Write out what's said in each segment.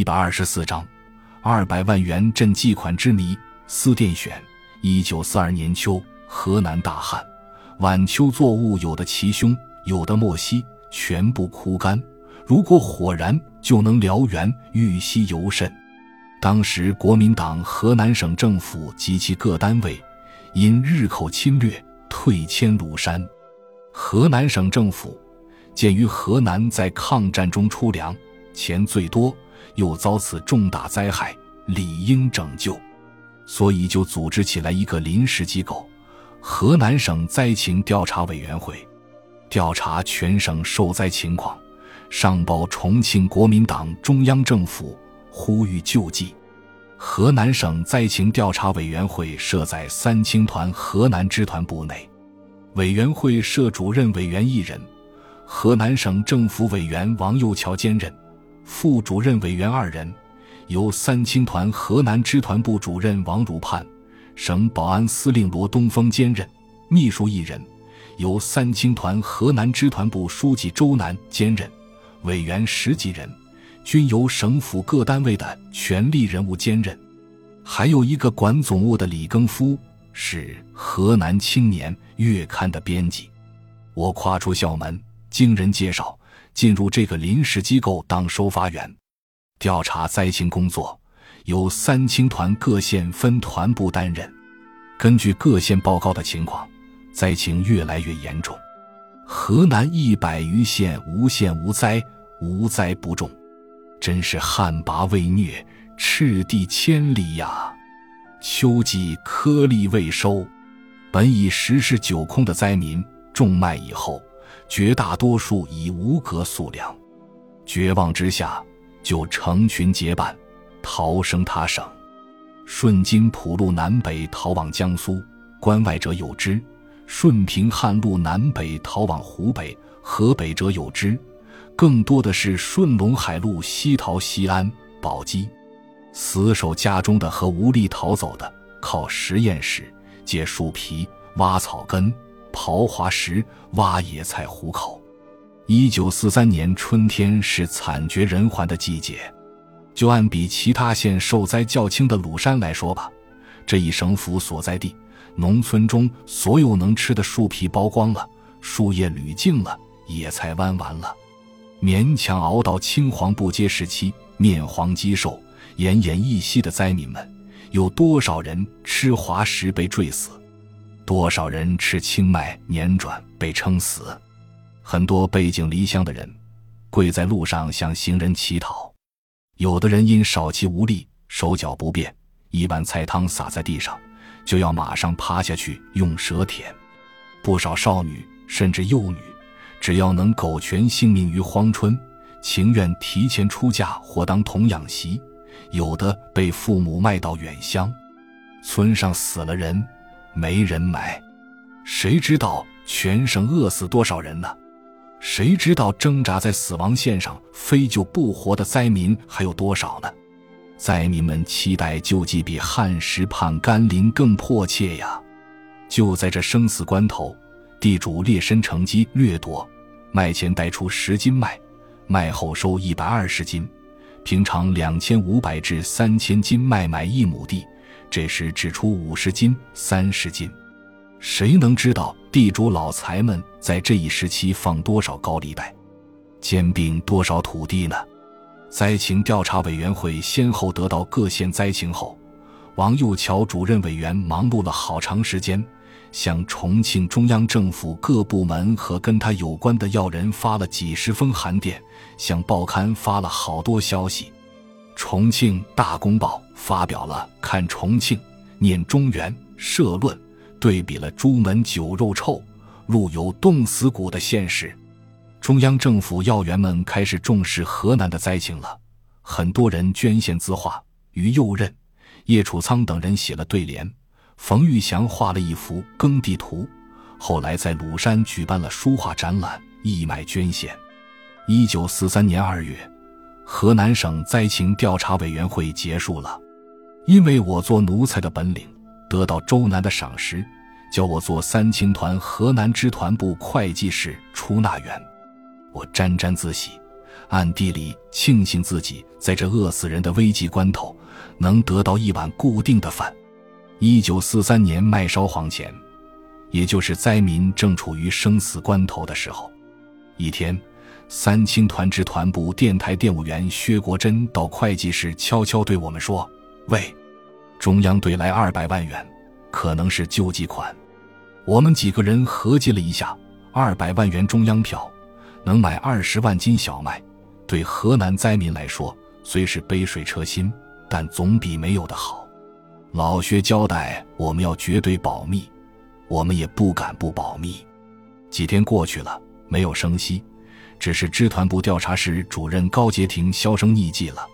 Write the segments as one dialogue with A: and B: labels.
A: 一百二十四章，二百万元赈济款之谜。司电选，一九四二年秋，河南大旱，晚秋作物有的齐凶，有的莫稀，全部枯干。如果火燃，就能燎原，欲悉尤甚。当时国民党河南省政府及其各单位，因日寇侵略，退迁庐山。河南省政府鉴于河南在抗战中出粮钱最多，又遭此重大灾害，理应拯救，所以就组织起来一个临时机构——河南省灾情调查委员会，调查全省受灾情况，上报重庆国民党中央政府。呼吁救济。河南省灾情调查委员会设在三青团河南支团部内，委员会设主任委员一人，河南省政府委员王幼桥兼任，副主任委员二人，由三青团河南支团部主任王汝盼、省保安司令罗东风兼任，秘书一人，由三青团河南支团部书记周南兼任，委员十几人。均由省府各单位的权力人物兼任，还有一个管总务的李庚夫是《河南青年月刊》的编辑。我跨出校门，经人介绍进入这个临时机构当收发员，调查灾情工作由三青团各县分团部担任。根据各县报告的情况，灾情越来越严重。河南一百余县无县无灾，无灾不重。真是旱魃未虐，赤地千里呀！秋季颗粒未收，本已十室九空的灾民，种麦以后，绝大多数已无格宿粮。绝望之下，就成群结伴逃生他省，顺津浦路南北逃往江苏，关外者有之；顺平汉路南北逃往湖北、河北者有之。更多的是顺陇海路西逃西安、宝鸡，死守家中的和无力逃走的，靠实验室借树皮、挖草根、刨滑石、挖野菜糊口。一九四三年春天是惨绝人寰的季节，就按比其他县受灾较轻的鲁山来说吧，这一省府所在地，农村中所有能吃的树皮剥光了，树叶捋净了，野菜弯完了。勉强熬到青黄不接时期，面黄肌瘦、奄奄一息的灾民们，有多少人吃滑石被坠死？多少人吃青麦碾转被撑死？很多背井离乡的人，跪在路上向行人乞讨。有的人因少气无力、手脚不便，一碗菜汤洒在地上，就要马上趴下去用舌舔。不少少女甚至幼女。只要能苟全性命于荒春，情愿提前出嫁或当童养媳，有的被父母卖到远乡。村上死了人，没人埋，谁知道全省饿死多少人呢？谁知道挣扎在死亡线上非救不活的灾民还有多少呢？灾民们期待救济比旱时盼甘霖更迫切呀！就在这生死关头。地主劣绅乘机掠夺，卖前带出十斤麦，卖后收一百二十斤，平常两千五百至三千斤麦买一亩地，这时只出五十斤、三十斤。谁能知道地主老财们在这一时期放多少高利贷，兼并多少土地呢？灾情调查委员会先后得到各县灾情后，王幼桥主任委员忙碌了好长时间。向重庆中央政府各部门和跟他有关的要人发了几十封函电，向报刊发了好多消息。重庆《大公报》发表了《看重庆，念中原》社论，对比了朱门酒肉臭、路有冻死骨的现实。中央政府要员们开始重视河南的灾情了，很多人捐献字画，于右任、叶楚仓等人写了对联。冯玉祥画了一幅耕地图，后来在鲁山举办了书画展览，义卖捐献。一九四三年二月，河南省灾情调查委员会结束了，因为我做奴才的本领得到周南的赏识，叫我做三青团河南支团部会计室出纳员。我沾沾自喜，暗地里庆幸自己在这饿死人的危急关头能得到一碗固定的饭。一九四三年麦烧黄前，也就是灾民正处于生死关头的时候，一天，三青团支团部电台电务员薛国珍到会计室悄悄对我们说：“喂，中央兑来二百万元，可能是救济款。”我们几个人合计了一下，二百万元中央票能买二十万斤小麦。对河南灾民来说，虽是杯水车薪，但总比没有的好。老薛交代我们要绝对保密，我们也不敢不保密。几天过去了，没有声息，只是支团部调查室主任高杰廷销声匿迹了。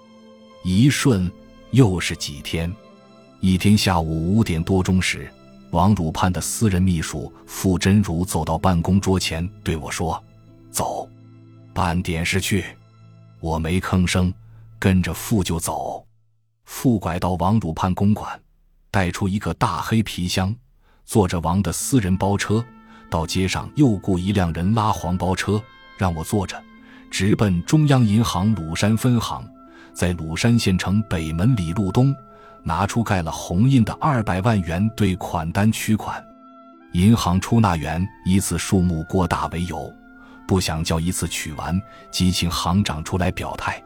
A: 一瞬又是几天，一天下午五点多钟时，王汝盼的私人秘书傅真如走到办公桌前对我说：“走，办点事去。”我没吭声，跟着傅就走。傅拐到王汝盼公馆，带出一个大黑皮箱，坐着王的私人包车，到街上又雇一辆人拉黄包车，让我坐着，直奔中央银行鲁山分行，在鲁山县城北门里路东，拿出盖了红印的二百万元兑款单取款。银行出纳员以此数目过大为由。不想叫一次取完，即请行长出来表态。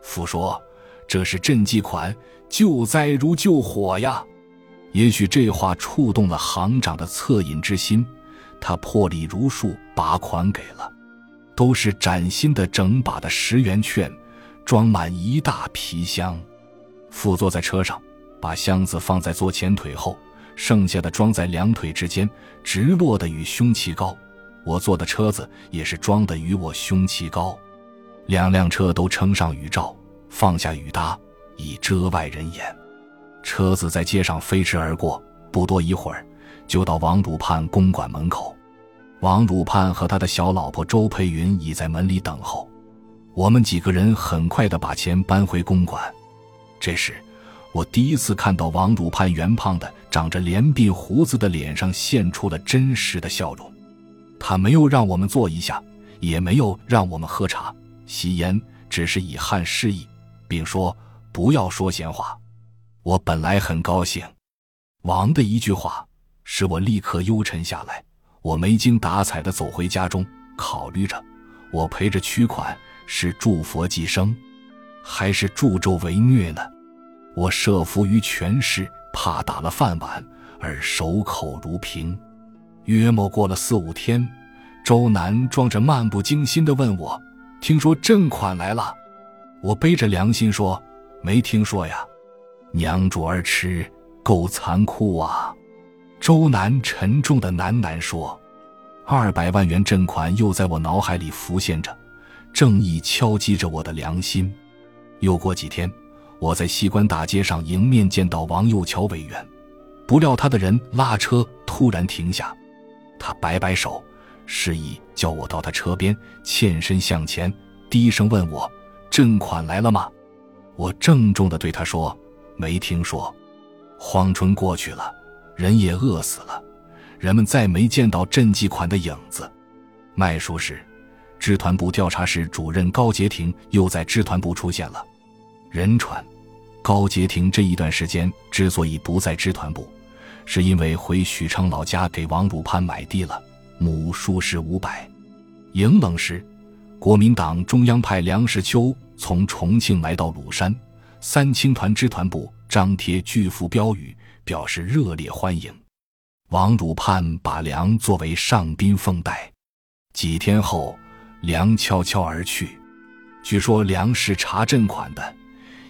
A: 父说：“这是赈济款，救灾如救火呀。”也许这话触动了行长的恻隐之心，他破例如数把款给了，都是崭新的整把的十元券，装满一大皮箱。副坐在车上，把箱子放在坐前腿后，剩下的装在两腿之间，直落的与胸齐高。我坐的车子也是装的与我胸齐高，两辆车都撑上雨罩，放下雨搭，以遮外人眼。车子在街上飞驰而过，不多一会儿，就到王汝盼公馆门口。王汝盼和他的小老婆周佩云已在门里等候。我们几个人很快的把钱搬回公馆。这时，我第一次看到王汝盼圆胖的、长着连鬓胡子的脸上现出了真实的笑容。他没有让我们坐一下，也没有让我们喝茶、吸烟，只是以汗示意，并说不要说闲话。我本来很高兴，王的一句话使我立刻忧沉下来。我没精打采的走回家中，考虑着：我陪着取款是助佛济生，还是助纣为虐呢？我设伏于权势，怕打了饭碗而守口如瓶。约莫过了四五天，周南装着漫不经心地问我：“听说赈款来了？”我背着良心说：“没听说呀。”娘煮儿吃，够残酷啊！周南沉重的喃喃说：“二百万元赈款又在我脑海里浮现着，正义敲击着我的良心。”又过几天，我在西关大街上迎面见到王右桥委员，不料他的人拉车突然停下。他摆摆手，示意叫我到他车边，欠身向前，低声问我：“赈款来了吗？”我郑重地对他说：“没听说。”荒春过去了，人也饿死了，人们再没见到赈济款的影子。卖书时，支团部调查室主任高杰廷又在支团部出现了。人传，高杰廷这一段时间之所以不在支团部。是因为回许昌老家给王汝盼买地了，亩数是五百。迎冷时，国民党中央派梁实秋从重庆来到鲁山，三青团支团部张贴巨幅标语，表示热烈欢迎。王汝盼把梁作为上宾奉带。几天后，梁悄悄而去。据说梁是查赈款的，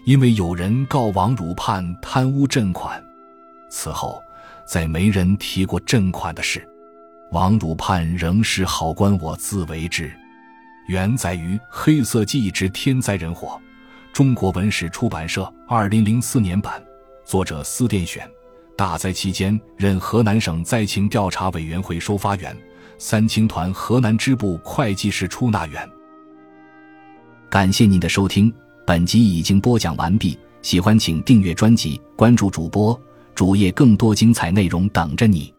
A: 因为有人告王汝盼贪污赈款。此后。再没人提过赈款的事，王汝盼仍是好官，我自为之。原载于《黑色记忆之天灾人祸》，中国文史出版社，二零零四年版。作者司电选。大灾期间，任河南省灾情调查委员会收发员，三青团河南支部会计室出纳员。感谢您的收听，本集已经播讲完毕。喜欢请订阅专辑，关注主播。主页更多精彩内容等着你。